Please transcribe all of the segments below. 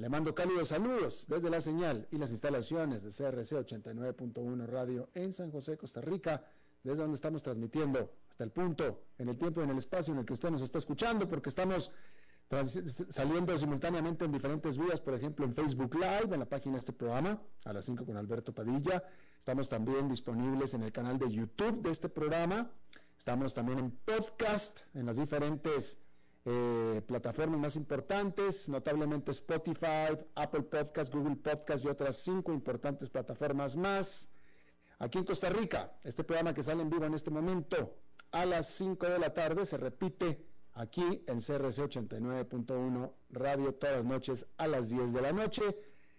le mando cálidos saludos desde la señal y las instalaciones de CRC 89.1 Radio en San José, Costa Rica, desde donde estamos transmitiendo hasta el punto, en el tiempo y en el espacio en el que usted nos está escuchando, porque estamos saliendo simultáneamente en diferentes vías, por ejemplo en Facebook Live, en la página de este programa, a las 5 con Alberto Padilla. Estamos también disponibles en el canal de YouTube de este programa. Estamos también en podcast, en las diferentes eh, plataformas más importantes, notablemente Spotify, Apple Podcast, Google Podcast y otras cinco importantes plataformas más. Aquí en Costa Rica, este programa que sale en vivo en este momento a las 5 de la tarde se repite aquí en CRC 89.1 Radio todas las noches a las 10 de la noche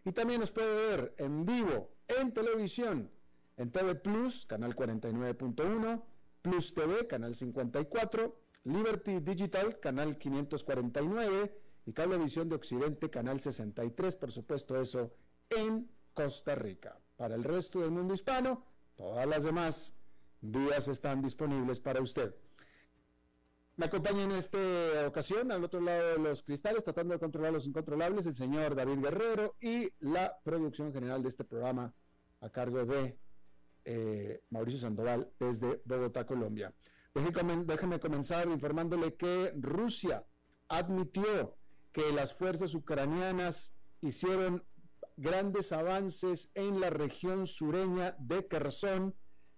y también nos puede ver en vivo en televisión en TV Plus, canal 49.1, Plus TV, canal 54 Liberty Digital, canal 549, y Cablevisión de Occidente, canal 63, por supuesto eso, en Costa Rica. Para el resto del mundo hispano, todas las demás vías están disponibles para usted. Me acompaña en esta ocasión, al otro lado de los cristales, tratando de controlar los incontrolables, el señor David Guerrero y la producción general de este programa a cargo de eh, Mauricio Sandoval desde Bogotá, Colombia. Déjeme comenzar informándole que Rusia admitió que las fuerzas ucranianas hicieron grandes avances en la región sureña de Kherson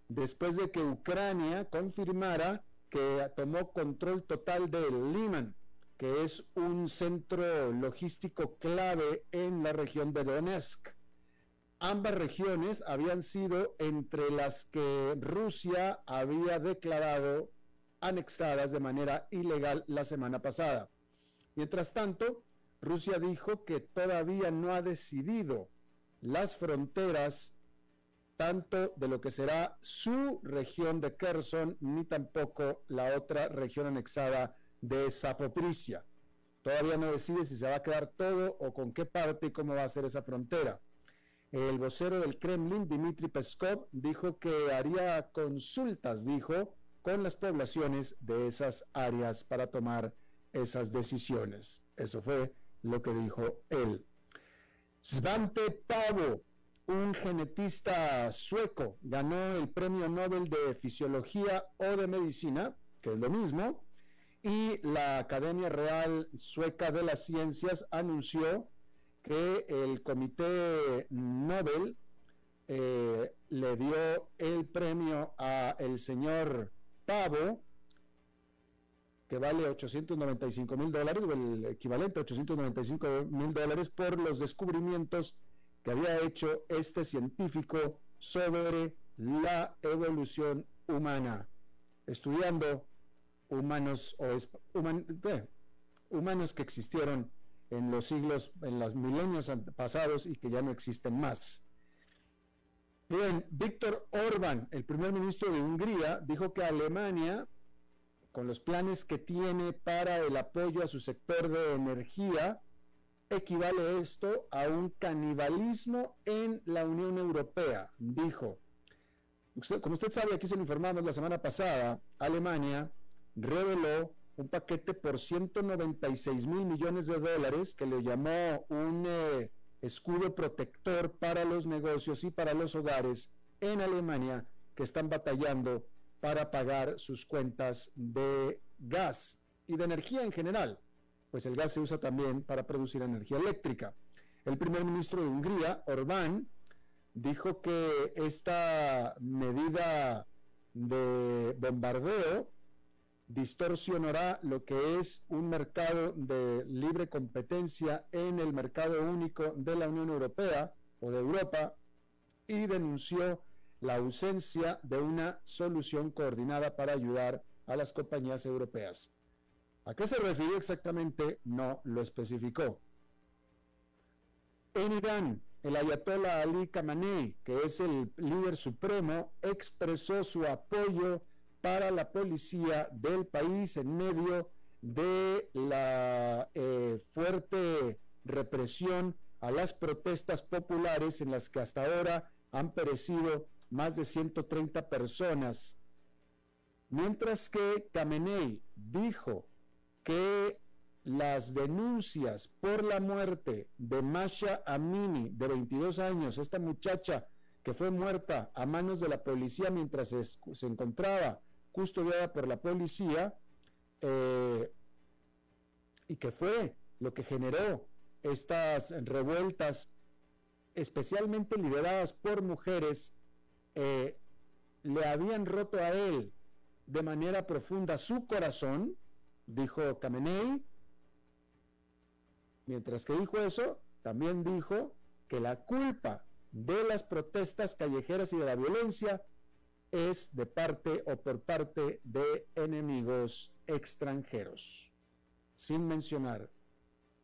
después de que Ucrania confirmara que tomó control total de Liman, que es un centro logístico clave en la región de Donetsk. Ambas regiones habían sido entre las que Rusia había declarado anexadas de manera ilegal la semana pasada. Mientras tanto, Rusia dijo que todavía no ha decidido las fronteras tanto de lo que será su región de Kherson ni tampoco la otra región anexada de Zapoprisia. Todavía no decide si se va a quedar todo o con qué parte y cómo va a ser esa frontera. El vocero del Kremlin, Dmitry Peskov, dijo que haría consultas, dijo, con las poblaciones de esas áreas para tomar esas decisiones. Eso fue lo que dijo él. Svante Pavo, un genetista sueco, ganó el Premio Nobel de Fisiología o de Medicina, que es lo mismo, y la Academia Real Sueca de las Ciencias anunció que el Comité Nobel eh, le dio el premio a el señor Pavo, que vale 895 mil dólares, o el equivalente a 895 mil dólares, por los descubrimientos que había hecho este científico sobre la evolución humana, estudiando humanos o humanos que existieron en los siglos, en los milenios pasados y que ya no existen más. Bien, Víctor Orban, el primer ministro de Hungría, dijo que Alemania, con los planes que tiene para el apoyo a su sector de energía, equivale esto a un canibalismo en la Unión Europea, dijo. como usted sabe, aquí se lo informamos la semana pasada, Alemania reveló un paquete por 196 mil millones de dólares que le llamó un eh, escudo protector para los negocios y para los hogares en Alemania que están batallando para pagar sus cuentas de gas y de energía en general, pues el gas se usa también para producir energía eléctrica. El primer ministro de Hungría, Orbán, dijo que esta medida de bombardeo distorsionará lo que es un mercado de libre competencia en el mercado único de la Unión Europea o de Europa y denunció la ausencia de una solución coordinada para ayudar a las compañías europeas. ¿A qué se refirió exactamente? No lo especificó. En Irán, el ayatollah Ali Khamenei, que es el líder supremo, expresó su apoyo para la policía del país en medio de la eh, fuerte represión a las protestas populares en las que hasta ahora han perecido más de 130 personas. Mientras que Khamenei dijo que las denuncias por la muerte de Masha Amini, de 22 años, esta muchacha que fue muerta a manos de la policía mientras se encontraba custodiada por la policía eh, y que fue lo que generó estas revueltas, especialmente lideradas por mujeres, eh, le habían roto a él de manera profunda su corazón, dijo Kamenei. Mientras que dijo eso, también dijo que la culpa de las protestas callejeras y de la violencia es de parte o por parte de enemigos extranjeros, sin mencionar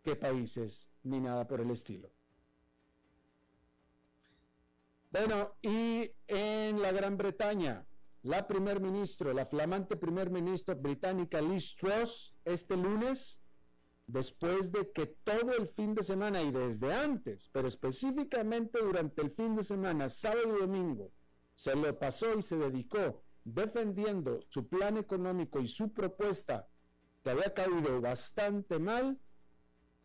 qué países ni nada por el estilo. Bueno, y en la Gran Bretaña, la primer ministro, la flamante primer ministro británica Liz Truss, este lunes, después de que todo el fin de semana y desde antes, pero específicamente durante el fin de semana, sábado y domingo, se lo pasó y se dedicó defendiendo su plan económico y su propuesta que había caído bastante mal,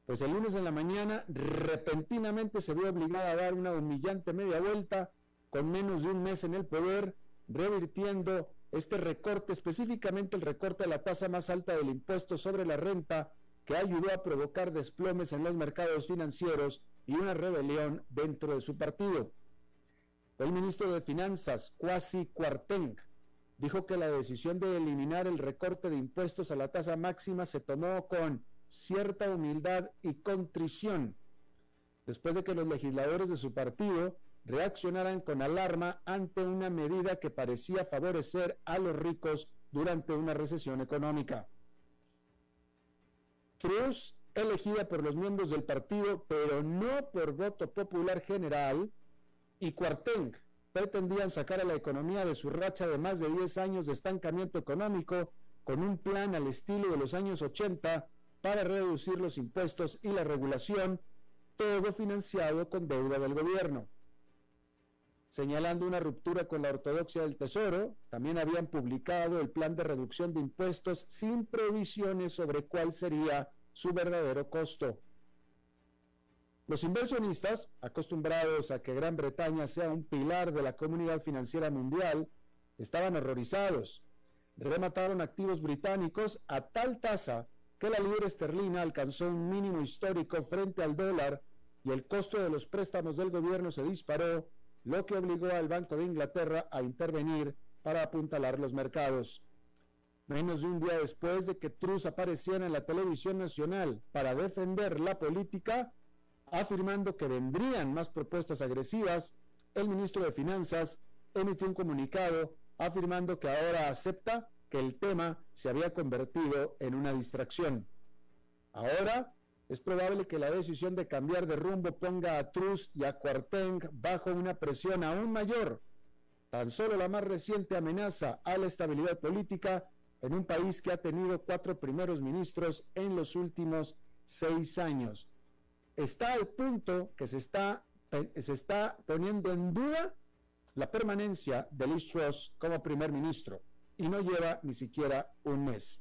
pues el lunes en la mañana repentinamente se vio obligada a dar una humillante media vuelta con menos de un mes en el poder, revirtiendo este recorte, específicamente el recorte a la tasa más alta del impuesto sobre la renta, que ayudó a provocar desplomes en los mercados financieros y una rebelión dentro de su partido. El ministro de Finanzas, Kwasi Kwarteng, dijo que la decisión de eliminar el recorte de impuestos a la tasa máxima se tomó con cierta humildad y contrición, después de que los legisladores de su partido reaccionaran con alarma ante una medida que parecía favorecer a los ricos durante una recesión económica. Cruz, elegida por los miembros del partido, pero no por voto popular general, y Cuarteng pretendían sacar a la economía de su racha de más de 10 años de estancamiento económico con un plan al estilo de los años 80 para reducir los impuestos y la regulación, todo financiado con deuda del gobierno. Señalando una ruptura con la ortodoxia del Tesoro, también habían publicado el plan de reducción de impuestos sin previsiones sobre cuál sería su verdadero costo. Los inversionistas, acostumbrados a que Gran Bretaña sea un pilar de la comunidad financiera mundial, estaban horrorizados. Remataron activos británicos a tal tasa que la libra esterlina alcanzó un mínimo histórico frente al dólar y el costo de los préstamos del gobierno se disparó, lo que obligó al Banco de Inglaterra a intervenir para apuntalar los mercados. Menos de un día después de que Truss apareciera en la televisión nacional para defender la política, afirmando que vendrían más propuestas agresivas, el ministro de Finanzas emitió un comunicado afirmando que ahora acepta que el tema se había convertido en una distracción. Ahora es probable que la decisión de cambiar de rumbo ponga a Truss y a Quarteng bajo una presión aún mayor. Tan solo la más reciente amenaza a la estabilidad política en un país que ha tenido cuatro primeros ministros en los últimos seis años está al punto que se está, se está poniendo en duda la permanencia de Liz Truss como primer ministro y no lleva ni siquiera un mes.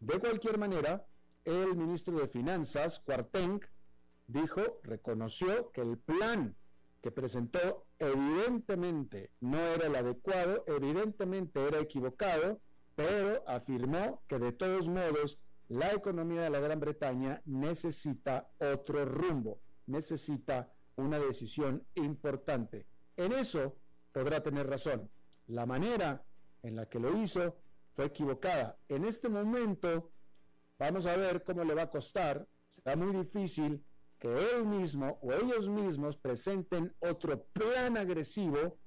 De cualquier manera, el ministro de Finanzas, Cuarteng, dijo, reconoció que el plan que presentó evidentemente no era el adecuado, evidentemente era equivocado, pero afirmó que de todos modos la economía de la Gran Bretaña necesita otro rumbo, necesita una decisión importante. En eso podrá tener razón. La manera en la que lo hizo fue equivocada. En este momento vamos a ver cómo le va a costar. Será muy difícil que él mismo o ellos mismos presenten otro plan agresivo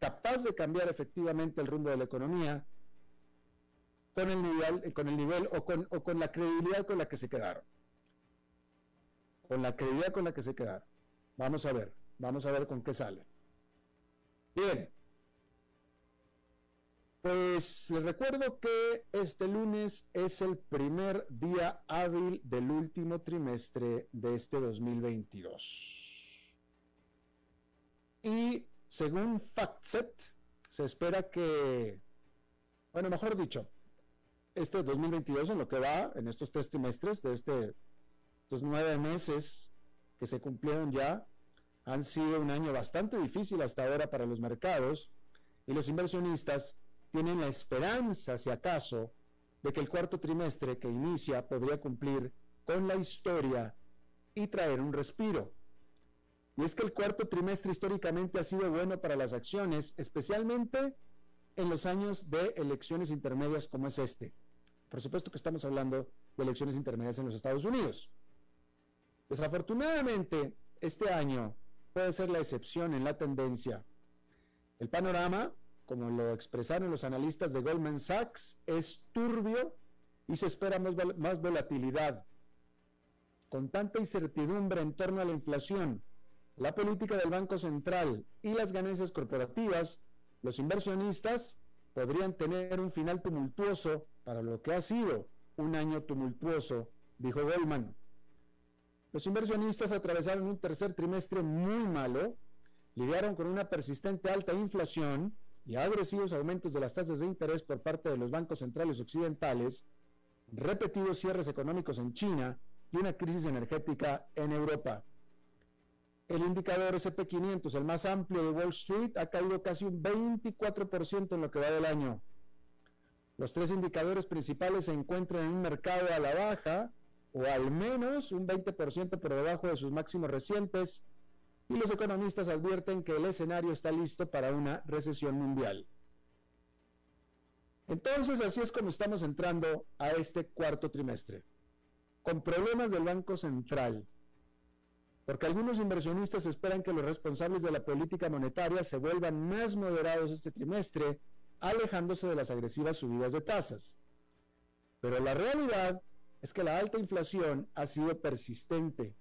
capaz de cambiar efectivamente el rumbo de la economía con el nivel, con el nivel o, con, o con la credibilidad con la que se quedaron. Con la credibilidad con la que se quedaron. Vamos a ver, vamos a ver con qué sale. Bien. Pues les recuerdo que este lunes es el primer día hábil del último trimestre de este 2022. Y según FactSet, se espera que, bueno, mejor dicho, este 2022 en lo que va, en estos tres trimestres de este, estos nueve meses que se cumplieron ya, han sido un año bastante difícil hasta ahora para los mercados y los inversionistas tienen la esperanza, si acaso, de que el cuarto trimestre que inicia podría cumplir con la historia y traer un respiro. Y es que el cuarto trimestre históricamente ha sido bueno para las acciones, especialmente en los años de elecciones intermedias como es este. Por supuesto que estamos hablando de elecciones intermedias en los Estados Unidos. Desafortunadamente, este año puede ser la excepción en la tendencia. El panorama como lo expresaron los analistas de Goldman Sachs, es turbio y se espera más, volatilidad. Con tanta incertidumbre en torno a la inflación, la política del Banco Central y las ganancias corporativas, los inversionistas podrían tener un final tumultuoso para lo que ha sido un año tumultuoso, dijo Goldman. Los inversionistas atravesaron un tercer trimestre muy malo, lidiaron con una persistente alta inflación y agresivos aumentos de las tasas de interés por parte de los bancos centrales occidentales, repetidos cierres económicos en China y una crisis energética en Europa. El indicador SP500, el más amplio de Wall Street, ha caído casi un 24% en lo que va del año. Los tres indicadores principales se encuentran en un mercado a la baja, o al menos un 20% por debajo de sus máximos recientes, y los economistas advierten que el escenario está listo para una recesión mundial. Entonces, así es como estamos entrando a este cuarto trimestre, con problemas del Banco Central, porque algunos inversionistas esperan que los responsables de la política monetaria se vuelvan más moderados este trimestre, alejándose de las agresivas subidas de tasas. Pero la realidad es que la alta inflación ha sido persistente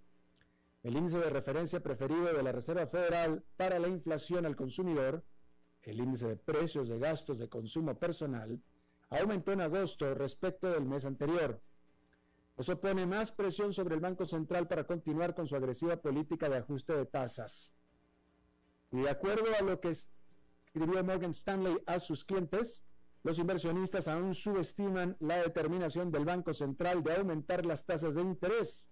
el índice de referencia preferido de la Reserva Federal para la inflación al consumidor, el índice de precios de gastos de consumo personal, aumentó en agosto respecto del mes anterior. Eso pone más presión sobre el Banco Central para continuar con su agresiva política de ajuste de tasas. Y de acuerdo a lo que escribió Morgan Stanley a sus clientes, los inversionistas aún subestiman la determinación del Banco Central de aumentar las tasas de interés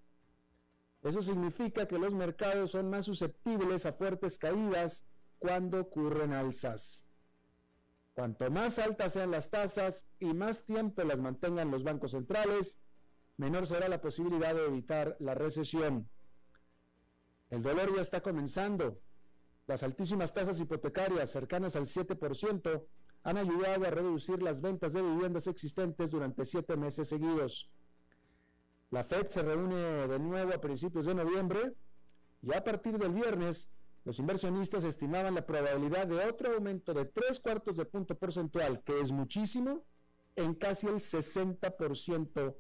eso significa que los mercados son más susceptibles a fuertes caídas cuando ocurren alzas. Cuanto más altas sean las tasas y más tiempo las mantengan los bancos centrales, menor será la posibilidad de evitar la recesión. El dolor ya está comenzando. Las altísimas tasas hipotecarias cercanas al 7% han ayudado a reducir las ventas de viviendas existentes durante siete meses seguidos. La Fed se reúne de nuevo a principios de noviembre y a partir del viernes los inversionistas estimaban la probabilidad de otro aumento de tres cuartos de punto porcentual, que es muchísimo, en casi el 60%,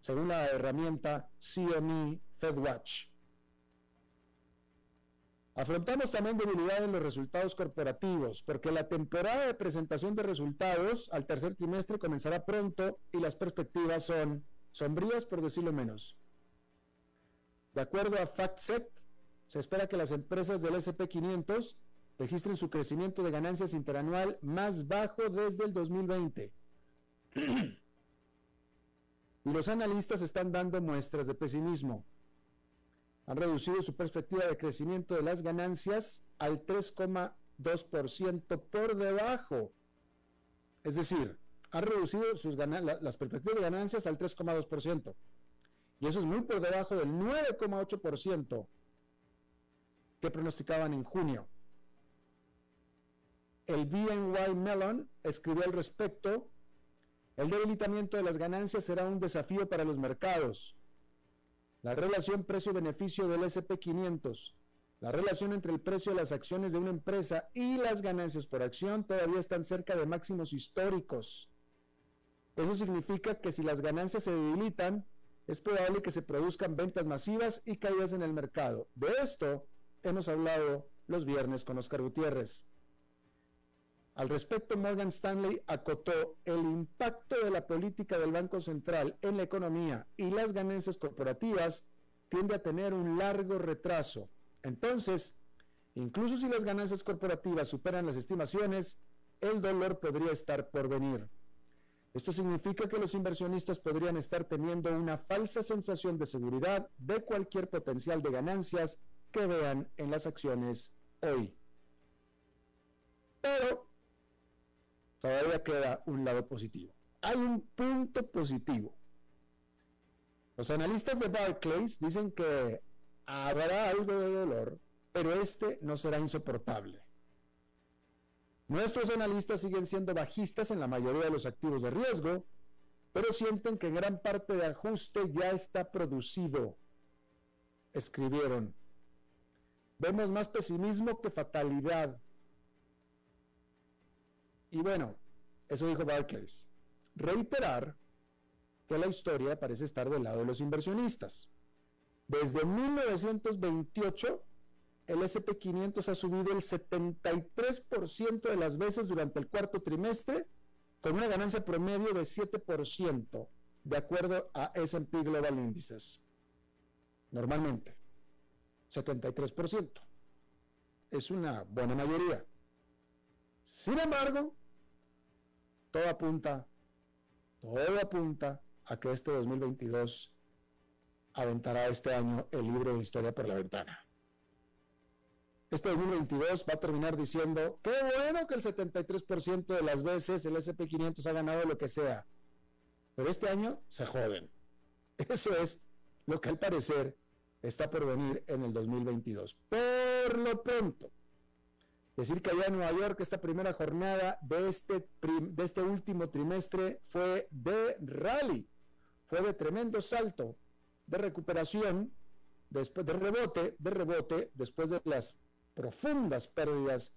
según la herramienta CME FedWatch. Afrontamos también debilidad en los resultados corporativos, porque la temporada de presentación de resultados al tercer trimestre comenzará pronto y las perspectivas son sombrías por decirlo menos. De acuerdo a FactSet, se espera que las empresas del SP500 registren su crecimiento de ganancias interanual más bajo desde el 2020. y los analistas están dando muestras de pesimismo. Han reducido su perspectiva de crecimiento de las ganancias al 3,2% por debajo. Es decir, han reducido sus las perspectivas de ganancias al 3,2%. Y eso es muy por debajo del 9,8% que pronosticaban en junio. El BNY Mellon escribió al respecto, el debilitamiento de las ganancias será un desafío para los mercados. La relación precio-beneficio del SP500, la relación entre el precio de las acciones de una empresa y las ganancias por acción todavía están cerca de máximos históricos. Eso significa que si las ganancias se debilitan, es probable que se produzcan ventas masivas y caídas en el mercado. De esto hemos hablado los viernes con Oscar Gutiérrez. Al respecto, Morgan Stanley acotó el impacto de la política del Banco Central en la economía y las ganancias corporativas tiende a tener un largo retraso. Entonces, incluso si las ganancias corporativas superan las estimaciones, el dolor podría estar por venir. Esto significa que los inversionistas podrían estar teniendo una falsa sensación de seguridad de cualquier potencial de ganancias que vean en las acciones hoy. Pero todavía queda un lado positivo. Hay un punto positivo. Los analistas de Barclays dicen que habrá algo de dolor, pero este no será insoportable. Nuestros analistas siguen siendo bajistas en la mayoría de los activos de riesgo, pero sienten que gran parte de ajuste ya está producido. Escribieron. Vemos más pesimismo que fatalidad. Y bueno, eso dijo Barclays. Reiterar que la historia parece estar del lado de los inversionistas. Desde 1928 el SP500 ha subido el 73% de las veces durante el cuarto trimestre, con una ganancia promedio de 7%, de acuerdo a SP Global Indices. Normalmente, 73%. Es una buena mayoría. Sin embargo, todo apunta, todo apunta a que este 2022 aventará este año el libro de historia por la ventana este 2022 va a terminar diciendo, qué bueno que el 73% de las veces el SP500 ha ganado lo que sea, pero este año se joden. Eso es lo que al parecer está por venir en el 2022. Por lo pronto, decir que allá en Nueva York esta primera jornada de este, de este último trimestre fue de rally, fue de tremendo salto, de recuperación, después de rebote, de rebote, después de las profundas pérdidas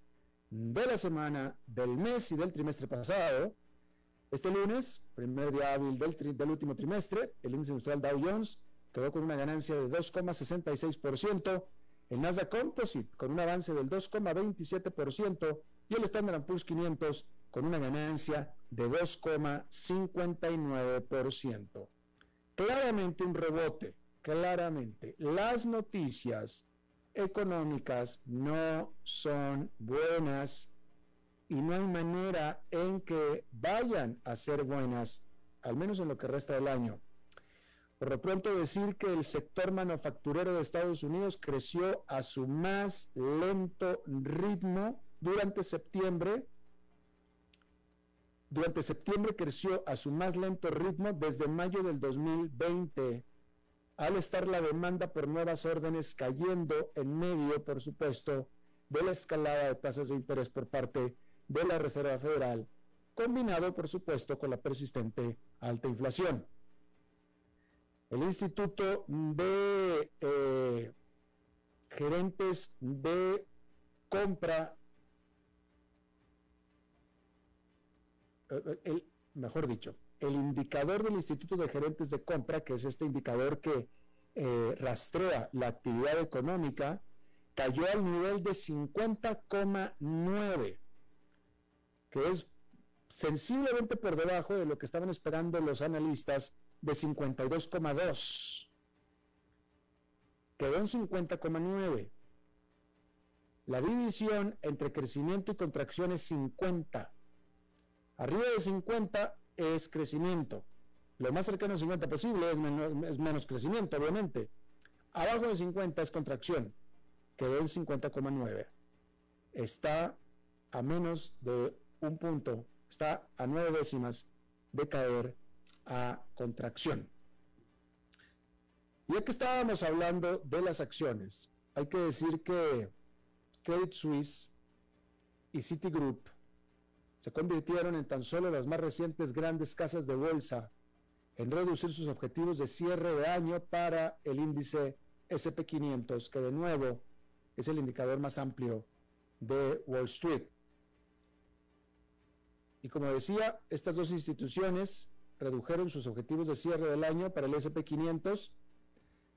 de la semana, del mes y del trimestre pasado. Este lunes, primer día hábil del, del último trimestre, el índice industrial Dow Jones quedó con una ganancia de 2,66%, el Nasdaq Composite con un avance del 2,27% y el Standard Poor's 500 con una ganancia de 2,59%. Claramente un rebote, claramente. Las noticias económicas no son buenas y no hay manera en que vayan a ser buenas, al menos en lo que resta del año. Por lo pronto decir que el sector manufacturero de Estados Unidos creció a su más lento ritmo durante septiembre. Durante septiembre creció a su más lento ritmo desde mayo del 2020 al estar la demanda por nuevas órdenes cayendo en medio, por supuesto, de la escalada de tasas de interés por parte de la Reserva Federal, combinado, por supuesto, con la persistente alta inflación. El Instituto de eh, Gerentes de Compra, eh, el, mejor dicho, el indicador del Instituto de Gerentes de Compra, que es este indicador que eh, rastrea la actividad económica, cayó al nivel de 50,9, que es sensiblemente por debajo de lo que estaban esperando los analistas de 52,2. Quedó en 50,9. La división entre crecimiento y contracción es 50. Arriba de 50 es crecimiento. lo más cercano al 50 posible es menos, crecimiento, obviamente. Abajo de 50 es contracción, quedó en 50,9. Está a menos de un punto, está a nueve décimas de caer a contracción. Ya que estábamos hablando de las acciones, hay que decir que Credit Suisse y Citigroup se convirtieron en tan solo las más recientes grandes casas de bolsa en reducir sus objetivos de cierre de año para el índice SP500, que de nuevo es el indicador más amplio de Wall Street. Y como decía, estas dos instituciones redujeron sus objetivos de cierre del año para el SP500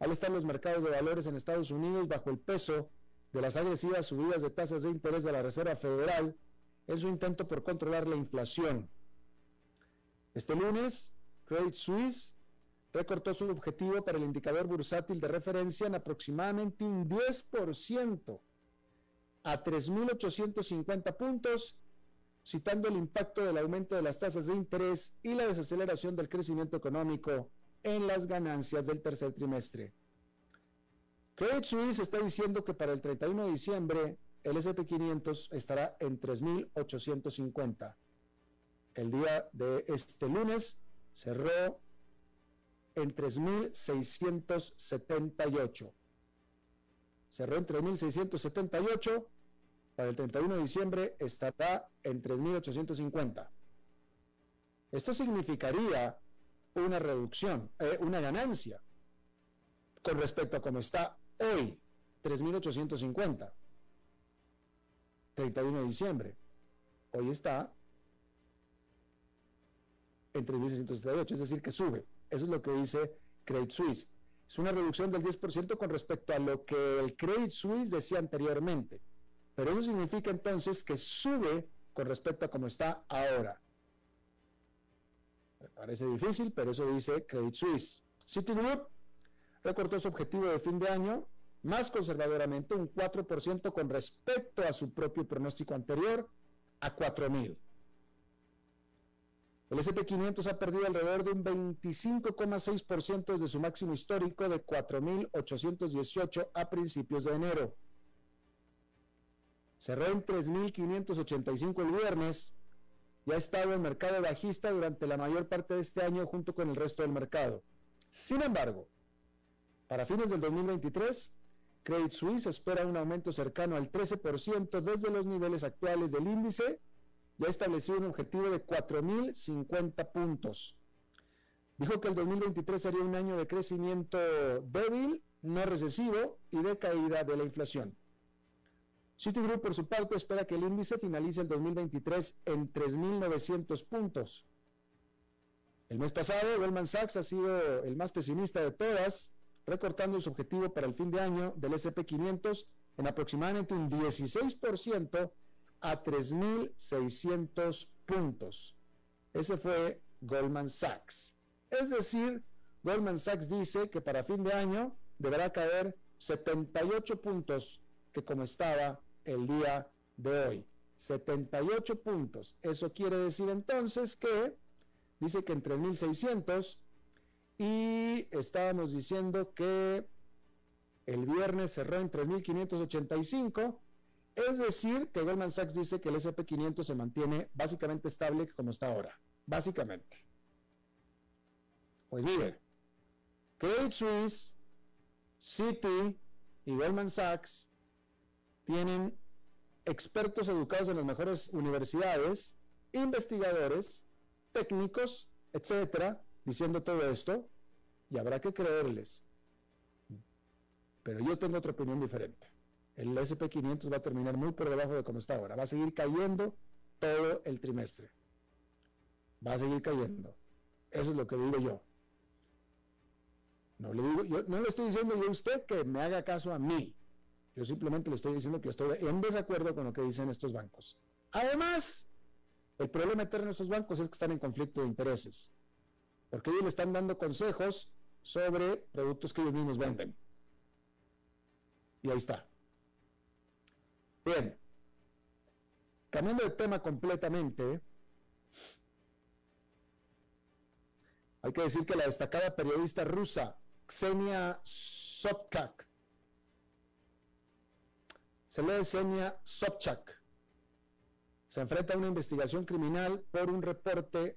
al estar los mercados de valores en Estados Unidos bajo el peso de las agresivas subidas de tasas de interés de la Reserva Federal en su intento por controlar la inflación. Este lunes, Credit Suisse recortó su objetivo para el indicador bursátil de referencia en aproximadamente un 10% a 3.850 puntos, citando el impacto del aumento de las tasas de interés y la desaceleración del crecimiento económico en las ganancias del tercer trimestre. Credit Suisse está diciendo que para el 31 de diciembre el SP500 estará en 3.850. El día de este lunes cerró en 3.678. Cerró en 3.678. El 31 de diciembre estará en 3.850. Esto significaría una reducción, eh, una ganancia con respecto a cómo está hoy, 3.850. 31 de diciembre. Hoy está en 3.678, es decir, que sube. Eso es lo que dice Credit Suisse. Es una reducción del 10% con respecto a lo que el Credit Suisse decía anteriormente. Pero eso significa entonces que sube con respecto a cómo está ahora. Me parece difícil, pero eso dice Credit Suisse. Citigroup recortó su objetivo de fin de año más conservadoramente, un 4% con respecto a su propio pronóstico anterior, a 4.000. El SP500 ha perdido alrededor de un 25,6% desde su máximo histórico de 4.818 a principios de enero. Cerró en 3.585 el viernes y ha estado en mercado bajista durante la mayor parte de este año junto con el resto del mercado. Sin embargo, para fines del 2023, Credit Suisse espera un aumento cercano al 13% desde los niveles actuales del índice y ha establecido un objetivo de 4.050 puntos. Dijo que el 2023 sería un año de crecimiento débil, no recesivo y de caída de la inflación. Citigroup, por su parte, espera que el índice finalice el 2023 en 3.900 puntos. El mes pasado, Goldman Sachs ha sido el más pesimista de todas, recortando su objetivo para el fin de año del SP500 en aproximadamente un 16% a 3.600 puntos. Ese fue Goldman Sachs. Es decir, Goldman Sachs dice que para fin de año deberá caer 78 puntos que como estaba el día de hoy. 78 puntos. Eso quiere decir entonces que dice que en 3.600 y estábamos diciendo que el viernes cerró en 3.585, es decir, que Goldman Sachs dice que el SP500 se mantiene básicamente estable como está ahora, básicamente. Pues miren, Credit Suisse, Citi y Goldman Sachs tienen expertos educados en las mejores universidades, investigadores, técnicos, etcétera, diciendo todo esto y habrá que creerles. Pero yo tengo otra opinión diferente. El SP500 va a terminar muy por debajo de como está ahora. Va a seguir cayendo todo el trimestre. Va a seguir cayendo. Eso es lo que digo yo. No le, digo, yo, no le estoy diciendo yo a usted que me haga caso a mí. Yo simplemente le estoy diciendo que estoy en desacuerdo con lo que dicen estos bancos. Además, el problema eterno de estos bancos es que están en conflicto de intereses porque ellos le están dando consejos sobre productos que ellos mismos venden. Y ahí está. Bien, cambiando de tema completamente, Hay que decir que la destacada periodista rusa Ksenia Sobchak, se lee Ksenia Sobchak, se enfrenta a una investigación criminal por un reporte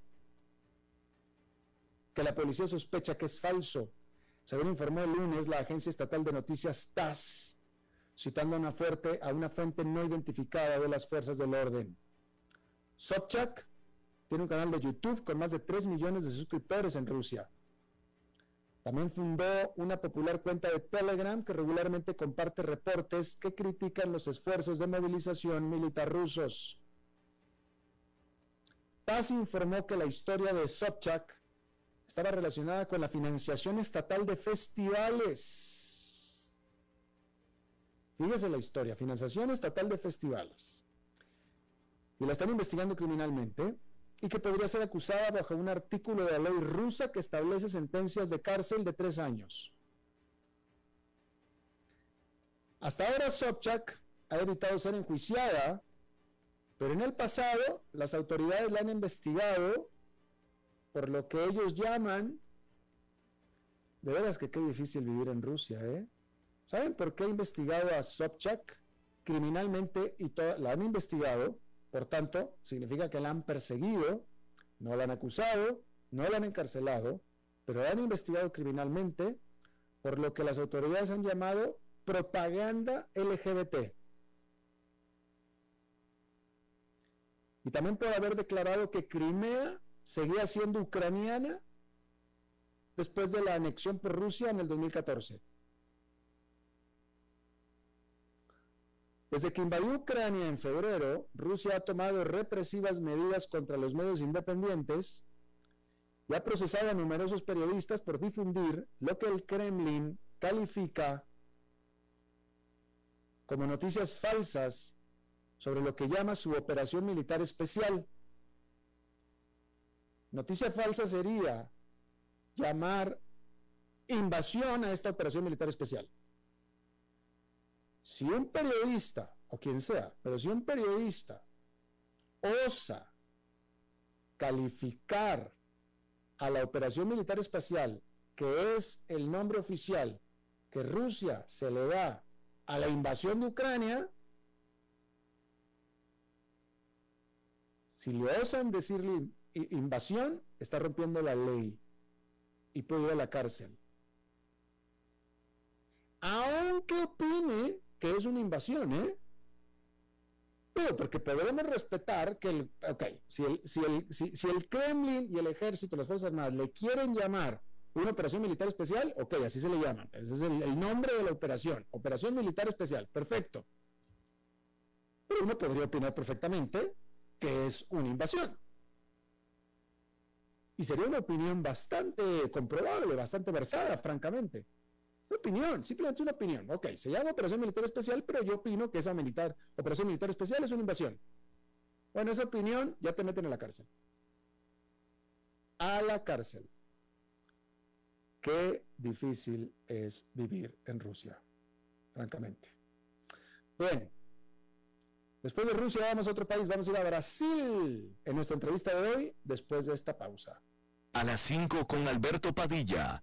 que la policía sospecha que es falso. Según informó el lunes la agencia estatal de noticias TASS, citando a una, fuerte, a una fuente no identificada de las fuerzas del orden. Sobchak tiene un canal de YouTube con más de 3 millones de suscriptores en Rusia. También fundó una popular cuenta de Telegram que regularmente comparte reportes que critican los esfuerzos de movilización militar rusos. TASS informó que la historia de Sobchak estaba relacionada con la financiación estatal de festivales. Fíjese la historia, financiación estatal de festivales. Y la están investigando criminalmente y que podría ser acusada bajo un artículo de la ley rusa que establece sentencias de cárcel de tres años. Hasta ahora Sobchak ha evitado ser enjuiciada, pero en el pasado las autoridades la han investigado por lo que ellos llaman, de veras que qué difícil vivir en Rusia, ¿eh? ¿Saben por qué ha investigado a Sobchak criminalmente y la han investigado? Por tanto, significa que la han perseguido, no la han acusado, no la han encarcelado, pero la han investigado criminalmente por lo que las autoridades han llamado propaganda LGBT. Y también por haber declarado que Crimea seguía siendo ucraniana después de la anexión por Rusia en el 2014. Desde que invadió Ucrania en febrero, Rusia ha tomado represivas medidas contra los medios independientes y ha procesado a numerosos periodistas por difundir lo que el Kremlin califica como noticias falsas sobre lo que llama su operación militar especial. Noticia falsa sería llamar invasión a esta operación militar especial. Si un periodista, o quien sea, pero si un periodista osa calificar a la operación militar especial, que es el nombre oficial que Rusia se le da a la invasión de Ucrania, si le osan decirle invasión, está rompiendo la ley y puede ir a la cárcel. Aunque opine que es una invasión, ¿eh? Pero porque podemos respetar que el, ok, si el, si el, si, el Kremlin y el ejército, las Fuerzas Armadas le quieren llamar una operación militar especial, ok, así se le llama, ese es el nombre de la operación, operación militar especial, perfecto. Pero uno podría opinar perfectamente que es una invasión. Y sería una opinión bastante comprobable, bastante versada, francamente. Una opinión, simplemente una opinión. Ok, se llama operación militar especial, pero yo opino que esa militar, operación militar especial es una invasión. Bueno, esa opinión ya te meten a la cárcel. A la cárcel. Qué difícil es vivir en Rusia, francamente. Bueno, después de Rusia vamos a otro país, vamos a ir a Brasil en nuestra entrevista de hoy, después de esta pausa. A las 5 con Alberto Padilla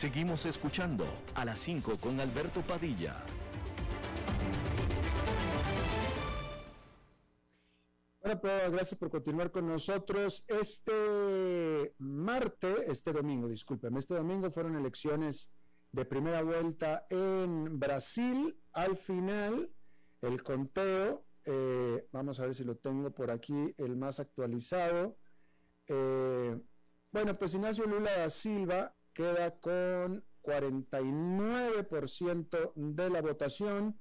Seguimos escuchando a las 5 con Alberto Padilla. Bueno, pues gracias por continuar con nosotros. Este martes, este domingo, discúlpeme, este domingo fueron elecciones de primera vuelta en Brasil. Al final, el conteo, eh, vamos a ver si lo tengo por aquí, el más actualizado. Eh, bueno, pues Ignacio Lula da Silva queda con 49% de la votación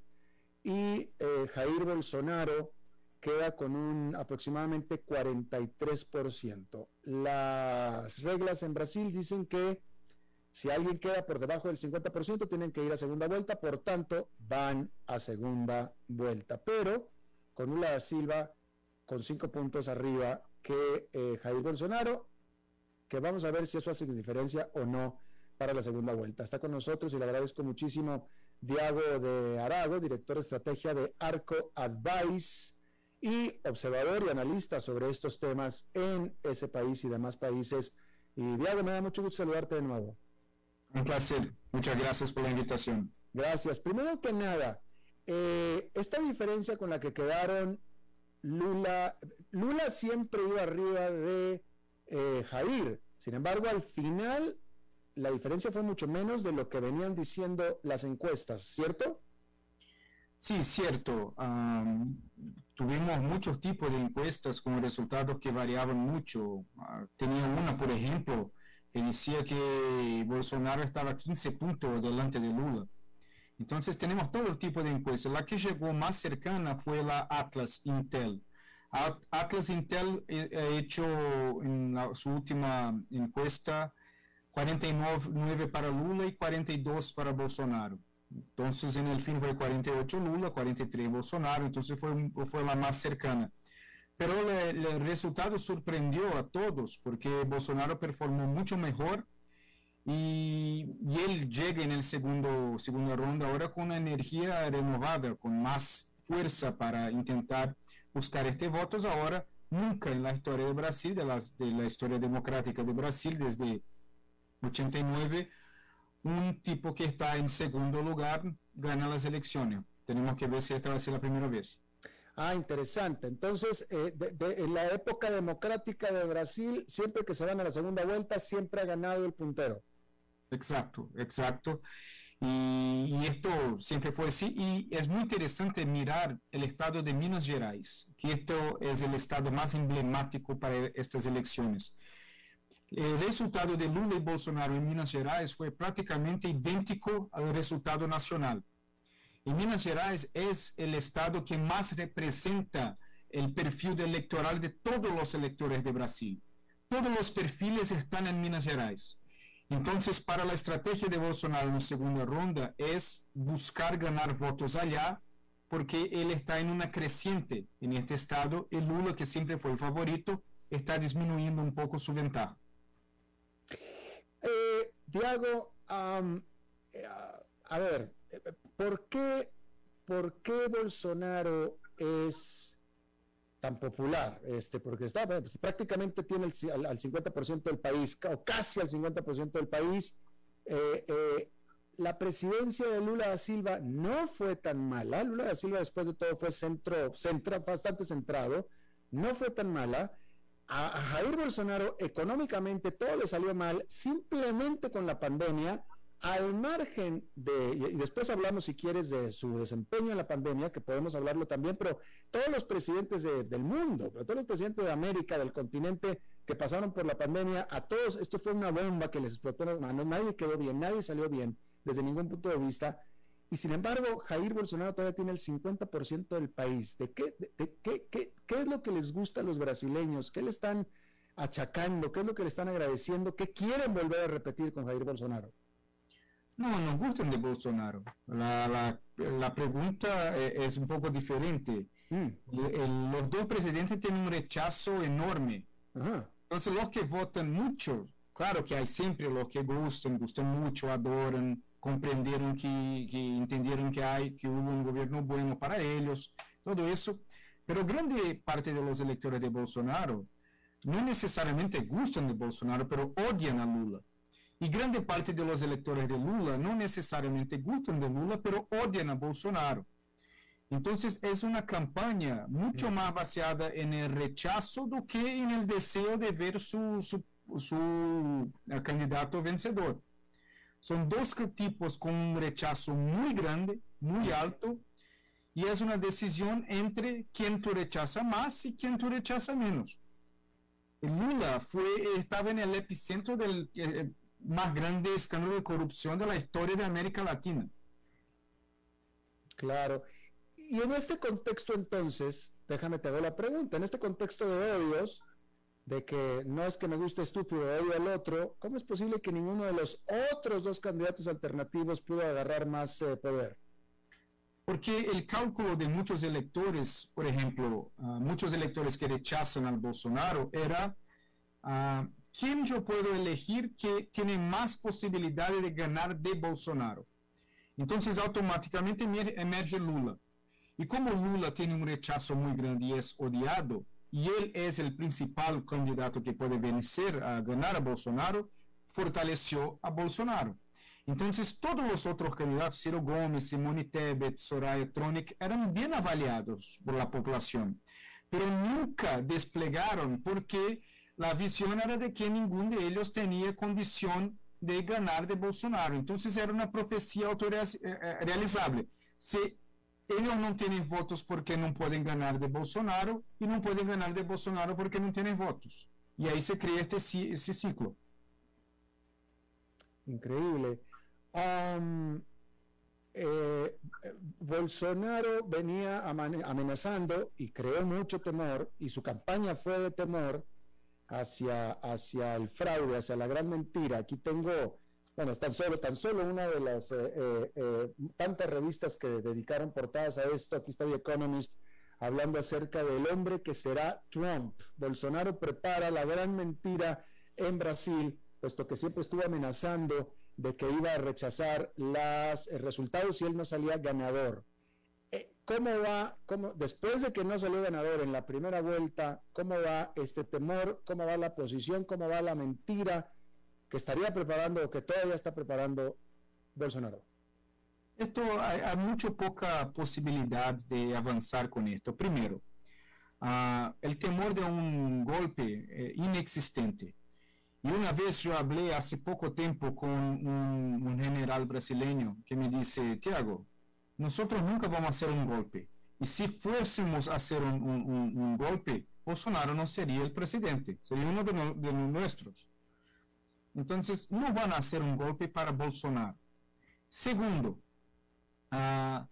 y eh, Jair Bolsonaro queda con un aproximadamente 43%. Las reglas en Brasil dicen que si alguien queda por debajo del 50%, tienen que ir a segunda vuelta, por tanto, van a segunda vuelta. Pero con Lula da Silva con cinco puntos arriba que eh, Jair Bolsonaro, que vamos a ver si eso hace diferencia o no para la segunda vuelta. Está con nosotros y le agradezco muchísimo Diago de Arago, director de estrategia de Arco Advice y observador y analista sobre estos temas en ese país y demás países. Y Diago, me da mucho gusto saludarte de nuevo. Un placer. Muchas gracias por la invitación. Gracias. Primero que nada, eh, esta diferencia con la que quedaron Lula, Lula siempre iba arriba de eh, Jair. Sin embargo, al final la diferencia fue mucho menos de lo que venían diciendo las encuestas, ¿cierto? Sí, cierto. tuvimos muchos tipos de encuestas con resultados que variaban mucho. Ah, tenía una, por ejemplo, que decía que Bolsonaro estaba 15 puntos delante de Lula. Entonces tenemos todo tipo de encuestas. La que llegó más cercana fue la Atlas Intel. Atlas Intel eh, ha hecho en su última encuesta 49 para Lula y 42 para Bolsonaro. Entonces, en el fin fue 48 Lula, 43 Bolsonaro, entonces fue, fue la más cercana. Pero el resultado sorprendió a todos porque Bolsonaro performó mucho mejor y, él llega en el segundo segunda ronda ahora con energía renovada, con más fuerza para intentar buscar este votos. Ahora, nunca en la historia de Brasil, de, las, de la historia democrática de Brasil, desde 89, un tipo que está en segundo lugar gana las elecciones. Tenemos que ver si esta va a ser la primera vez. Ah, interesante. Entonces, eh, en la época democrática de Brasil, siempre que se van a la segunda vuelta, siempre ha ganado el puntero. Exacto, exacto. Y, esto siempre fue así. Y es muy interesante mirar el estado de Minas Gerais, que esto es el estado más emblemático para estas elecciones. El resultado de Lula y Bolsonaro en Minas Gerais fue prácticamente idéntico al resultado nacional. Y Minas Gerais es el estado que más representa el perfil electoral de todos los electores de Brasil. Todos los perfiles están en Minas Gerais. Entonces, para la estrategia de Bolsonaro en segunda ronda es buscar ganar votos allá, porque él está en una creciente en este estado. El Lula, que siempre fue el favorito, está disminuyendo un poco su ventaja. Eh, Diago, eh, a ver, ¿por qué, ¿por qué Bolsonaro es tan popular? Este, porque está, pues, prácticamente tiene el, al, 50% del país, o casi al 50% del país. Eh, la presidencia de Lula da Silva no fue tan mala. Lula da Silva después de todo fue centro, centra, bastante centrado. No fue tan mala a, Jair Bolsonaro económicamente todo le salió mal simplemente con la pandemia, al margen de, y después hablamos si quieres de su desempeño en la pandemia, que podemos hablarlo también, pero todos los presidentes del mundo, todos los presidentes de América, del continente que pasaron por la pandemia, a todos, esto fue una bomba que les explotó en las manos, nadie quedó bien, nadie salió bien desde ningún punto de vista, y sin embargo, Jair Bolsonaro todavía tiene el 50% del país. ¿De qué, qué, qué, qué, es lo que les gusta a los brasileños? ¿Qué le están achacando? ¿Qué es lo que le están agradeciendo? ¿Qué quieren volver a repetir con Jair Bolsonaro? No, nos gustan de Bolsonaro. La, la, la pregunta es un poco diferente. Mm. los dos presidentes tienen un rechazo enorme. Entonces, los que votan mucho Claro que hay siempre los que gustan, gustan mucho, adoran, comprendieron que, que entendieron que hay, que hubo un gobierno bueno para ellos, todo eso. Pero grande parte de los electores de Bolsonaro no necesariamente gustan de Bolsonaro, pero odian a Lula. Y grande parte de los electores de Lula no necesariamente gustan de Lula, pero odian a Bolsonaro. Entonces es una campaña mucho más basada en el rechazo do que en el deseo de ver su, su, su eh, candidato vencedor. Son dos tipos con un rechazo muy grande, muy alto, y es una decisión entre quién tú rechaza más y quién tú rechaza menos. Lula fue, estaba en el epicentro del eh, más grande escándalo de corrupción de la historia de América Latina. Claro. Y en este contexto entonces, déjame te hago la pregunta, en este contexto de odios, de que no es que me guste estúpido, odio al otro, ¿cómo es posible que ninguno de los otros dos candidatos alternativos pudo agarrar más eh, poder? Porque el cálculo de muchos electores, por ejemplo, uh, muchos electores que rechazan al Bolsonaro, era uh, quién yo puedo elegir que tiene más posibilidades de ganar de Bolsonaro. Entonces automáticamente emerge Lula. Y como Lula tiene un rechazo muy grande y es odiado, y él es el principal candidato que puede vencer a ganar a Bolsonaro, fortaleció a Bolsonaro. Entonces, todos los otros candidatos, Ciro Gómez, Simone Tebet, Soraya Tronic, eran bien avaliados por la población, pero nunca desplegaron porque la visión era de que ninguno de ellos tenía condición de ganar de Bolsonaro. Entonces, era una profecía autorrealizable. Si ellos no tienen votos porque no pueden ganar de Bolsonaro y no pueden ganar de Bolsonaro porque no tienen votos. Y ahí se crea este, ese ciclo. Increíble. Eh, Bolsonaro venía amenazando y creó mucho temor y su campaña fue de temor hacia, hacia el fraude, hacia la gran mentira. Aquí tengo bueno, tan solo, tan solo una de las eh, eh, eh, tantas revistas que dedicaron portadas a esto, aquí está The Economist, hablando acerca del hombre que será Trump. Bolsonaro prepara la gran mentira en Brasil, puesto que siempre estuvo amenazando de que iba a rechazar los resultados si él no salía ganador. ¿Cómo va, cómo, después de que no salió ganador en la primera vuelta, cómo va este temor, cómo va la posición, cómo va la mentira? que estaría preparando o que todavía está preparando Bolsonaro? Esto hay mucho poca posibilidad de avanzar con esto. Primero, uh, el temor de un golpe eh, inexistente. Y una vez yo hablé hace poco tiempo con un, un general brasileño que me dice, Tiago, nosotros nunca vamos a hacer un golpe. Y si fuésemos a hacer un, golpe, Bolsonaro no sería el presidente, sería uno de, no, nuestros. Entonces, no van a hacer un golpe para Bolsonaro. Segundo, uh,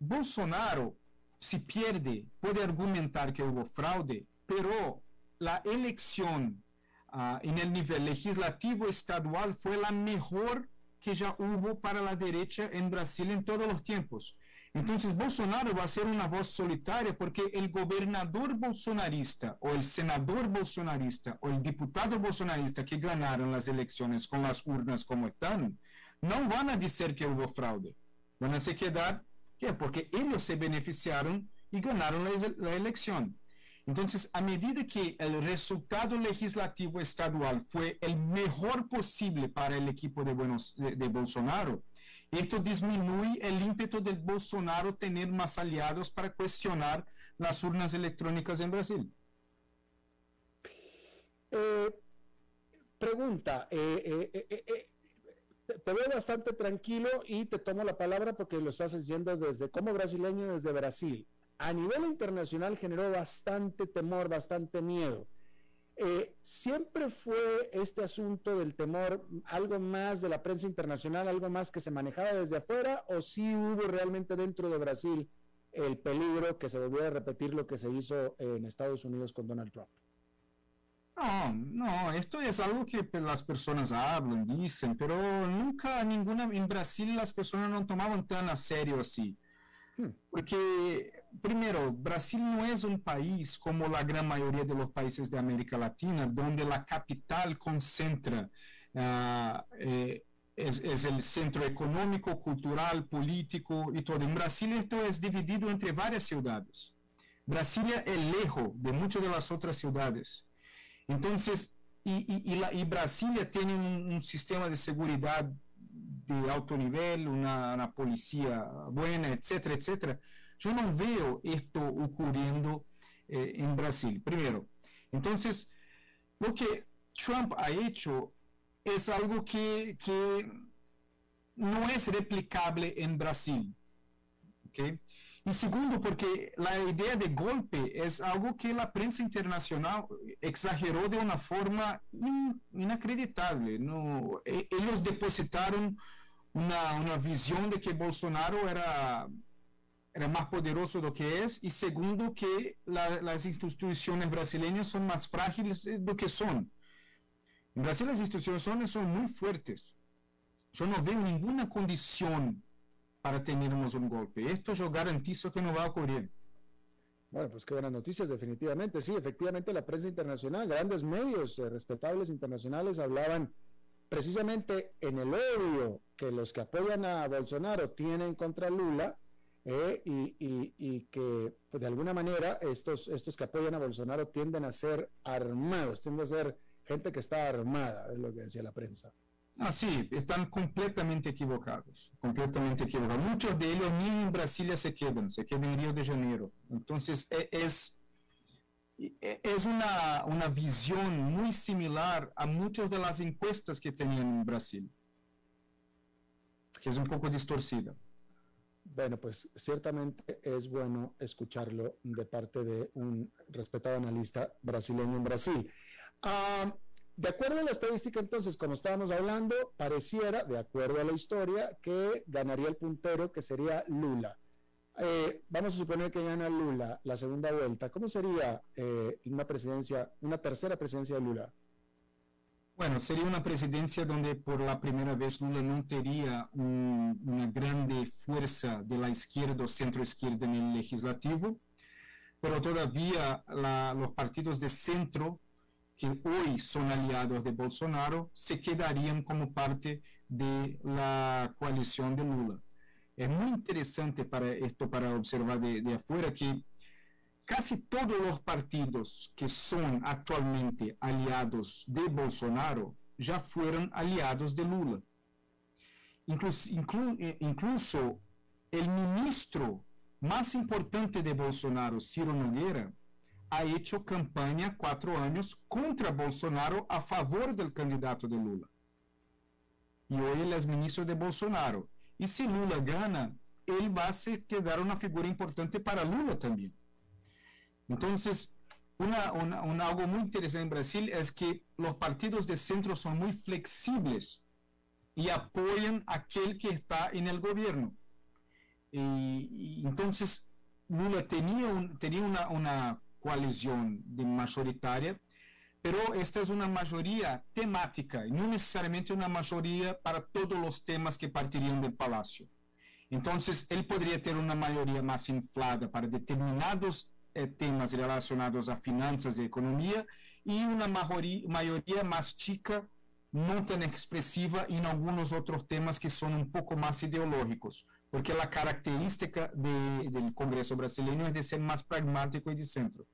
Bolsonaro, si pierde, puede argumentar que hubo fraude, pero la elección uh, en el nivel legislativo estadual fue la mejor que ya hubo para la derecha en Brasil en todos los tiempos. Entonces Bolsonaro va a ser una voz solitaria porque el gobernador bolsonarista o el senador bolsonarista o el diputado bolsonarista que ganaron las elecciones con las urnas como no van a decir que hubo fraude. A se quedar, ¿qué? Porque ellos se beneficiaron y ganaron la, la elección. Entonces, a medida que el resultado legislativo estadual fue el mejor posible para el equipo de, Buenos, de, de Bolsonaro, esto disminuye el ímpetu del Bolsonaro tener más aliados para cuestionar las urnas electrónicas en Brasil. Eh, pregunta, eh, eh, te veo bastante tranquilo y te tomo la palabra porque lo estás diciendo desde como brasileño desde Brasil. A nivel internacional generó bastante temor, bastante miedo. Eh, ¿Siempre fue este asunto del temor algo más de la prensa internacional, algo más que se manejaba desde afuera, o sí hubo realmente dentro de Brasil el peligro que se volvió a repetir lo que se hizo en Estados Unidos con Donald Trump? No, no, esto es algo que las personas hablan, dicen, pero nunca ninguna, en Brasil las personas no tomaban tan a serio así. Hmm. Porque primero, Brasil no es un país como la gran mayoría de los países de América Latina, donde la capital concentra, uh, eh, es, es, el centro económico, cultural, político y todo. En Brasil esto es dividido entre varias ciudades. Brasilia es lejos de muchas de las otras ciudades. Entonces, y, y, y, la, y Brasilia tiene un, un sistema de seguridad de alto nivel, una, una, policía buena, etcétera, etcétera. Yo no veo esto ocurriendo eh, Brasil, primero. Entonces, lo que Trump ha hecho es algo que, que no es replicable en Brasil. ¿okay? Y segundo, porque la idea de golpe es algo que la prensa internacional exageró de una forma in, inacreditable. ¿no? E, ellos depositaron una, de que Bolsonaro era, era más poderoso de lo que es, y segundo, que la, las instituciones brasileñas son más frágiles de lo que son. En Brasil las instituciones son muy fuertes. Yo no veo ninguna condición para tenermos un golpe. Esto yo garantizo que no va a ocurrir. Bueno, pues qué buenas noticias, definitivamente. Sí, efectivamente la prensa internacional, grandes medios eh, respetables internacionales hablaban precisamente en el odio que los que apoyan a Bolsonaro tienen contra Lula eh, y, y, y, que pues, de alguna manera estos, estos que apoyan a Bolsonaro tienden a ser armados, tienden a ser gente que está armada, es lo que decía la prensa. Ah, sí, están completamente equivocados, completamente equivocados. Muchos de ellos ni en Brasilia se quedan, se quedan en Río de Janeiro. Entonces, es, es una, una visión muy similar a muchas de las encuestas que tenían en Brasil, que es un poco distorcida. Bueno, pues ciertamente es bueno escucharlo de parte de un respetado analista brasileño en Brasil. Uh, de acuerdo a la estadística, entonces, como estábamos hablando, pareciera, de acuerdo a la historia, que ganaría el puntero, que sería Lula. Eh, vamos a suponer que gana Lula la segunda vuelta. ¿Cómo sería eh, una presidencia, una tercera presidencia de Lula? Bueno, sería una presidencia donde por la primera vez Lula no tendría un, una grande fuerza de la izquierda o centro izquierda en el legislativo, pero todavía los partidos de centro que hoy son aliados de Bolsonaro se quedarían como parte de la coalición de Lula. Es muy interesante para esto, para observar de, de afuera, que casi todos los partidos que son actualmente aliados de Bolsonaro ya fueron aliados de Lula. Incluso, inclu, eh, incluso el ministro más importante de Bolsonaro, Ciro Nogueira, ha hecho campaña cuatro años contra Bolsonaro a favor del candidato de Lula. Y hoy él es ministro de Bolsonaro. Y si Lula gana, él va a ser, quedar una figura importante para Lula también. Entonces, una, algo muy interesante en Brasil es que los partidos de centro son muy flexibles y apoyan a aquel que está en el gobierno. Y, entonces, Lula tenía, tenía una, una coalición de mayoritaria, pero esta es una mayoría temática y no necesariamente una mayoría para todos los temas que partirían del palacio. Entonces, él podría tener una mayoría más inflada para determinados eh, temas relacionados a finanzas y economía y una mayoría, mayoría más chica, no tan expresiva en algunos otros temas que son un poco más ideológicos, porque la característica de, del Congreso brasileño es de ser más pragmático y de centro.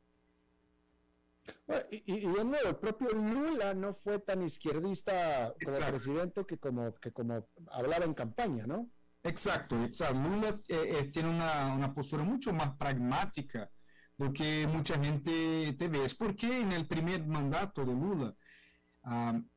Y, y, de nuevo, el propio Lula no fue tan izquierdista como exacto. presidente que como, que como hablaba en campaña, ¿no? Exacto, exacto. Lula eh, eh, tiene una, una, postura mucho más pragmática de lo que mucha gente te ve. Es porque en el primer mandato de Lula, um,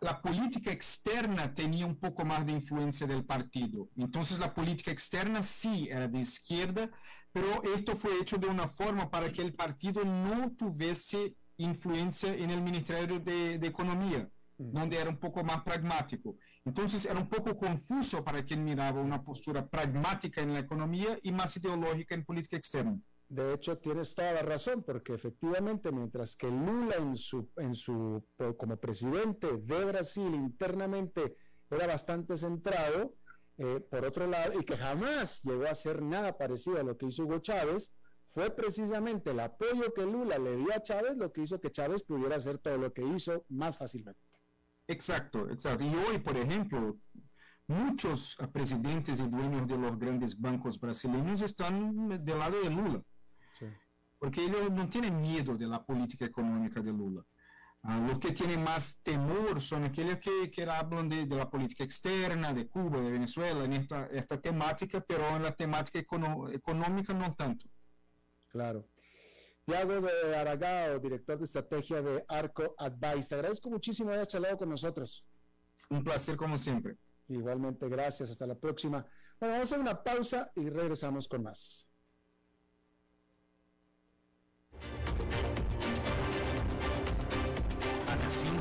la política externa tenía un poco más de influencia del partido. Entonces la política externa sí era de izquierda, pero esto fue hecho de una forma para que el partido no tuviese influencia en el Ministerio de, de Economía, mm. donde era un poco más pragmático. Entonces era un poco confuso para quien miraba una postura pragmática en la economía y más ideológica en política externa. De hecho, tienes toda la razón, porque efectivamente, mientras que Lula en su, en su, como presidente de Brasil internamente era bastante centrado, eh, por otro lado, y que jamás llegó a hacer nada parecido a lo que hizo Hugo Chávez, fue precisamente el apoyo que Lula le dio a Chávez lo que hizo que Chávez pudiera hacer todo lo que hizo más fácilmente. Exacto, exacto. Y hoy, por ejemplo, muchos presidentes y dueños de los grandes bancos brasileños están del lado de Lula. Porque ellos no tienen miedo de la política económica de Lula. Uh, los que tienen más temor son aquellos que, que hablan de, de, la política externa, de Cuba, de Venezuela, en esta, esta temática, pero en la temática econo, económica no tanto. Claro. Tiago de Aragao, director de estrategia de Arco Advice. Te agradezco muchísimo haber charlado con nosotros. Un placer como siempre. Igualmente, gracias. Hasta la próxima. Bueno, vamos a hacer una pausa y regresamos con más.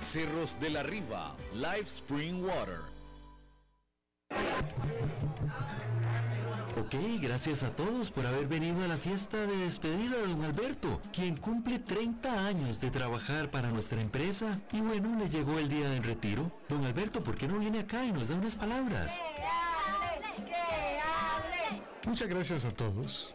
Cerros de la Riva, Live Spring Water. Ok, gracias a todos por haber venido a la fiesta de despedida de don Alberto, quien cumple 30 años de trabajar para nuestra empresa. Y bueno, le llegó el día del retiro. Don Alberto, ¿por qué no viene acá y nos da unas palabras? Muchas gracias a todos.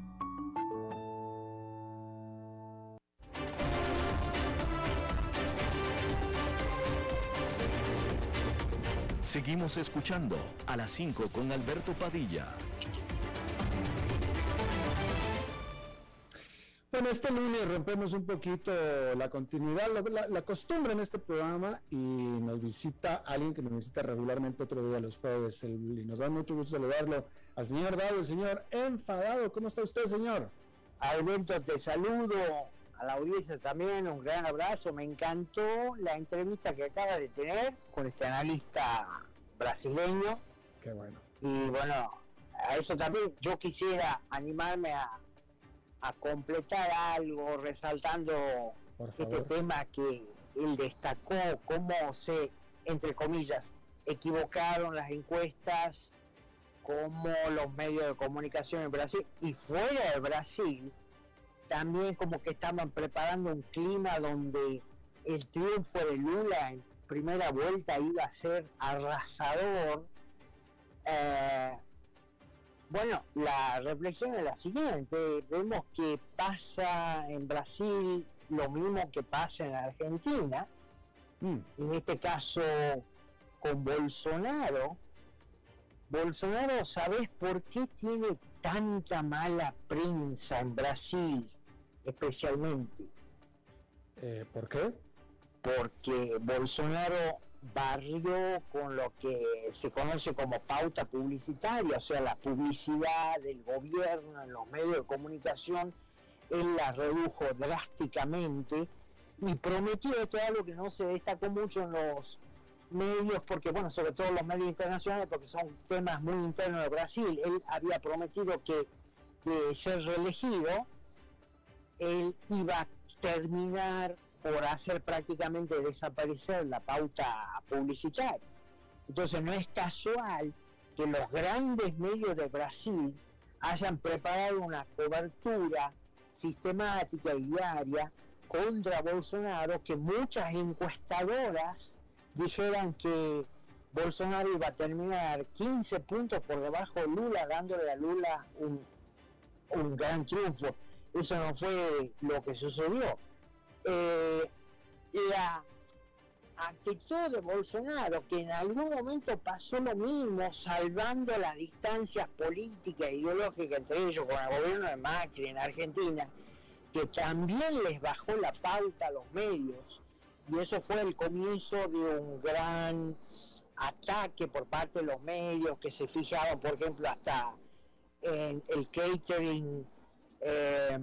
Seguimos escuchando a las 5 con Alberto Padilla. Bueno, este lunes rompemos un poquito la continuidad, la, la, la, costumbre en este programa y nos visita alguien que nos visita regularmente otro día los jueves el, y nos da mucho gusto saludarlo al señor Dado, el señor enfadado. ¿Cómo está usted, señor? Alberto, te saludo a la audiencia también, un gran abrazo. Me encantó la entrevista que acaba de tener con este analista brasileño. Qué bueno. Y bueno, a eso también yo quisiera animarme a, a completar algo resaltando este tema que él destacó, cómo se, entre comillas, equivocaron las encuestas, cómo los medios de comunicación en Brasil y fuera de Brasil también como que estaban preparando un clima donde el triunfo de Lula en primera vuelta iba a ser arrasador. Eh, bueno, la reflexión es la siguiente, vemos que pasa en Brasil lo mismo que pasa en Argentina, mm. en este caso con Bolsonaro. Bolsonaro, ¿sabes por qué tiene tanta mala prensa en Brasil? Especialmente. Eh, ¿Por qué? Porque Bolsonaro barrió con lo que se conoce como pauta publicitaria, o sea, la publicidad del gobierno en los medios de comunicación, él la redujo drásticamente y prometió, esto es algo que no se destacó mucho en los medios, porque bueno, sobre todo los medios internacionales, porque son temas muy internos de Brasil, él había prometido que de ser reelegido, él iba a terminar por hacer prácticamente desaparecer la pauta publicitaria. Entonces no es casual que los grandes medios de Brasil hayan preparado una cobertura sistemática y diaria contra Bolsonaro, que muchas encuestadoras dijeran que Bolsonaro iba a terminar 15 puntos por debajo de Lula, dándole a Lula un, un gran triunfo eso no fue lo que sucedió. Eh, la actitud de Bolsonaro, que en algún momento pasó lo mismo, salvando las distancias políticas e ideológicas entre ellos con el gobierno de Macri en Argentina, que también les bajó la pauta a los medios. Y eso fue el comienzo de un gran ataque por parte de los medios que se fijaban, por ejemplo, hasta en el catering eh,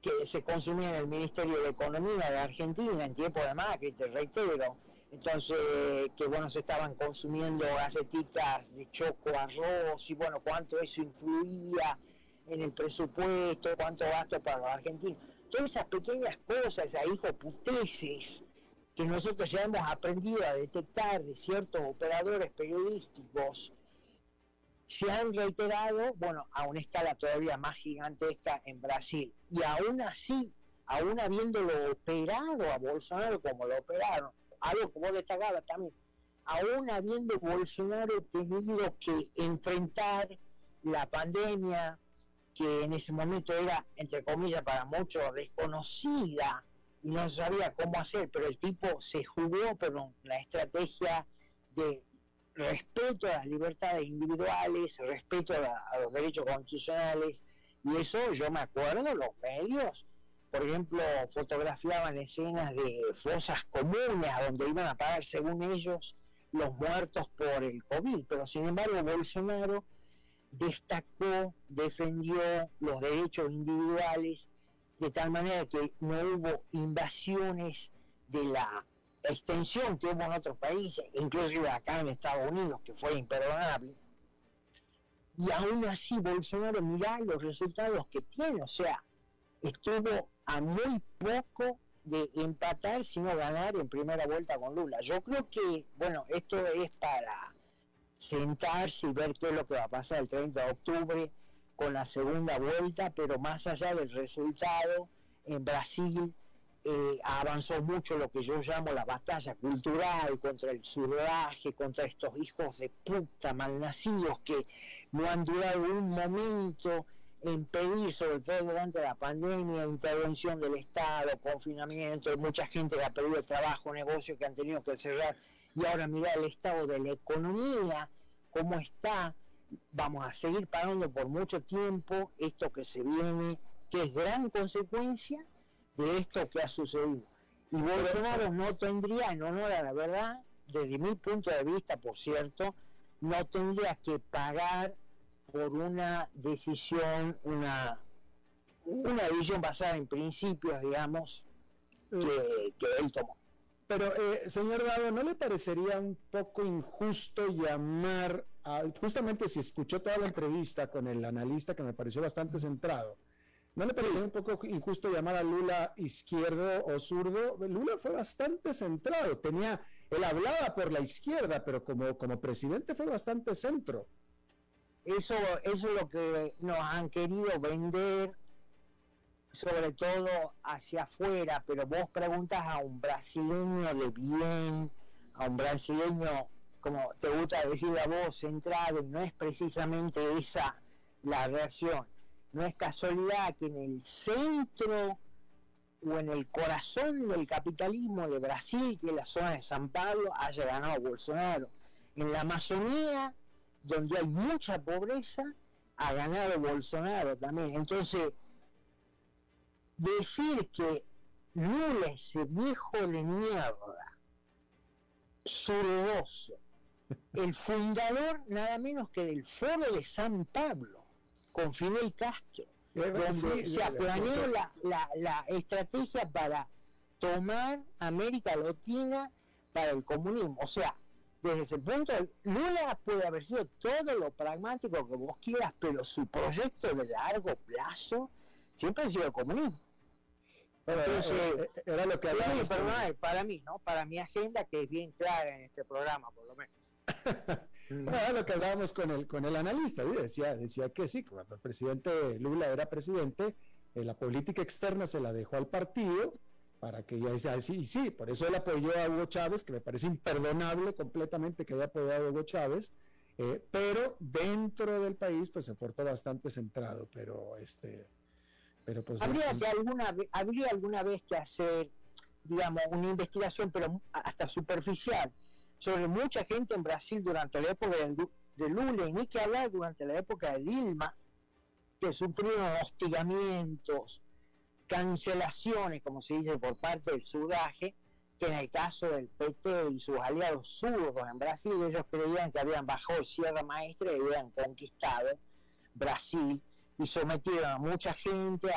que se consumía en el Ministerio de Economía de Argentina en tiempo de Macri, te reitero. Entonces, que bueno, se estaban consumiendo galletitas de choco, arroz, y bueno, cuánto eso influía en el presupuesto, cuánto gasto para los argentinos. Todas esas pequeñas cosas, esas hijoputeces que nosotros ya hemos aprendido a detectar de ciertos operadores periodísticos, se han reiterado, bueno, a una escala todavía más gigantesca en Brasil. Y aún así, aún habiéndolo operado a Bolsonaro como lo operaron, algo como destacaba también, aún habiendo Bolsonaro tenido que enfrentar la pandemia, que en ese momento era, entre comillas, para muchos desconocida y no sabía cómo hacer, pero el tipo se jugó por una estrategia de respeto a las libertades individuales, respeto a, los derechos constitucionales, y eso yo me acuerdo, los medios, por ejemplo, fotografiaban escenas de fosas comunes a donde iban a parar, según ellos, los muertos por el COVID, pero sin embargo Bolsonaro destacó, defendió los derechos individuales, de tal manera que no hubo invasiones de la extensión que hubo en otros países, inclusive acá en Estados Unidos, que fue imperdonable. Y aún así Bolsonaro, mirá los resultados que tiene, o sea, estuvo a muy poco de empatar, sino ganar en primera vuelta con Lula. Yo creo que, bueno, esto es para sentarse y ver qué es lo que va a pasar el 30 de octubre con la segunda vuelta, pero más allá del resultado, en Brasil eh, avanzó mucho lo que yo llamo la batalla cultural contra el surdaje, contra estos hijos de puta malnacidos que no han durado un momento en pedir, sobre todo durante la pandemia, intervención del Estado, confinamiento, mucha gente que ha perdido trabajo, negocios que han tenido que cerrar, y ahora mira el estado de la economía, cómo está, vamos a seguir pagando por mucho tiempo esto que se viene, que es gran consecuencia de esto que ha sucedido. Y Bolsonaro no tendría, en honor a la verdad, desde mi punto de vista, por cierto, no tendría que pagar por una decisión, una, una decisión basada en principios, digamos, que, que él tomó. Pero, eh, señor Dado, ¿no le parecería un poco injusto llamar, a, justamente si escuchó toda la entrevista con el analista que me pareció bastante centrado, ¿No le pareció un poco injusto llamar a Lula izquierdo o zurdo? Lula fue bastante centrado, tenía, él hablaba por la izquierda, pero como, como presidente fue bastante centro. Eso, eso es lo que nos han querido vender, sobre todo hacia afuera, pero vos preguntas a un brasileño de bien, a un brasileño, como te gusta decir a vos, centrado, no es precisamente esa la reacción no es casualidad que en el centro o en el corazón del capitalismo de Brasil, que es la zona de San Pablo, haya ganado Bolsonaro. En la Amazonía, donde hay mucha pobreza, ha ganado Bolsonaro también. Entonces, decir que Lula, ese viejo de mierda, sordoso, el fundador nada menos que del Foro de San Pablo, con Fidel Castro, donde se planeó la, estrategia para tomar América Latina para el comunismo. O sea, desde ese punto, Lula puede haber sido todo lo pragmático que vos quieras, pero su proyecto de largo plazo siempre ha sido el comunismo. Entonces, eh, eh, era lo que había. para mí, ¿no? Para mi agenda, que es bien clara en este programa, por lo menos. lo que hablábamos con el, con el analista, decía, decía que sí, cuando el presidente Lula era presidente, eh, la política externa se la dejó al partido para que ya decía, sí, sí, por eso él apoyó a Hugo Chávez, que me parece imperdonable completamente que haya apoyado a Hugo Chávez, eh, pero dentro del país pues se portó bastante centrado, pero este, pero pues... Habría, que alguna, habría alguna vez que hacer digamos, una investigación, pero hasta superficial, sobre mucha gente en Brasil durante la época de Lula, y ni que hablar durante la época de Dilma, que sufrieron hostigamientos, cancelaciones, como se dice, por parte del sudaje, que en el caso del PT y sus aliados zurdos en Brasil, ellos creían que habían bajado Sierra Maestra y habían conquistado Brasil y sometieron a mucha gente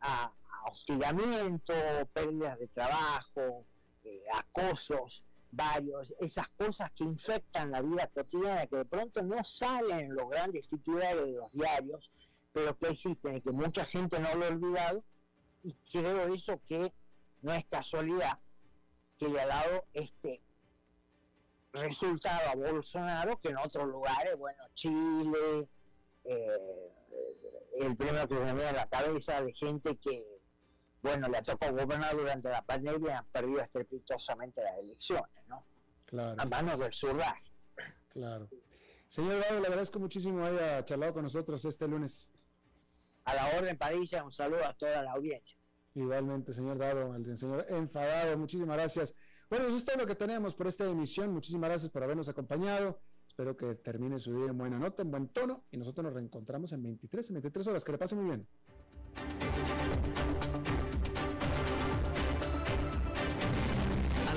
a, hostigamiento, pérdidas de trabajo, eh, acosos varios, esas cosas que infectan la vida cotidiana, que de pronto no salen en los grandes titulares de los diarios, pero que existen y que mucha gente no lo ha olvidado, y creo eso que no es casualidad que le ha dado este resultado a Bolsonaro que en otros lugares, bueno, Chile, eh, el premio que me viene a la cabeza de gente que, bueno, le tocado gobernar durante la pandemia y han perdido estrepitosamente las elecciones, ¿no? Claro. A manos del surdaje. Claro. Señor Dado, le agradezco muchísimo haya charlado con nosotros este lunes. A la orden, Padilla, un saludo a toda la audiencia. Igualmente, señor Dado, el señor enfadado, muchísimas gracias. Bueno, eso es todo lo que tenemos por esta emisión. Muchísimas gracias por habernos acompañado. Espero que termine su día en buena nota, en buen tono, y nosotros nos reencontramos en 23, en 23 horas. Que le pase muy bien.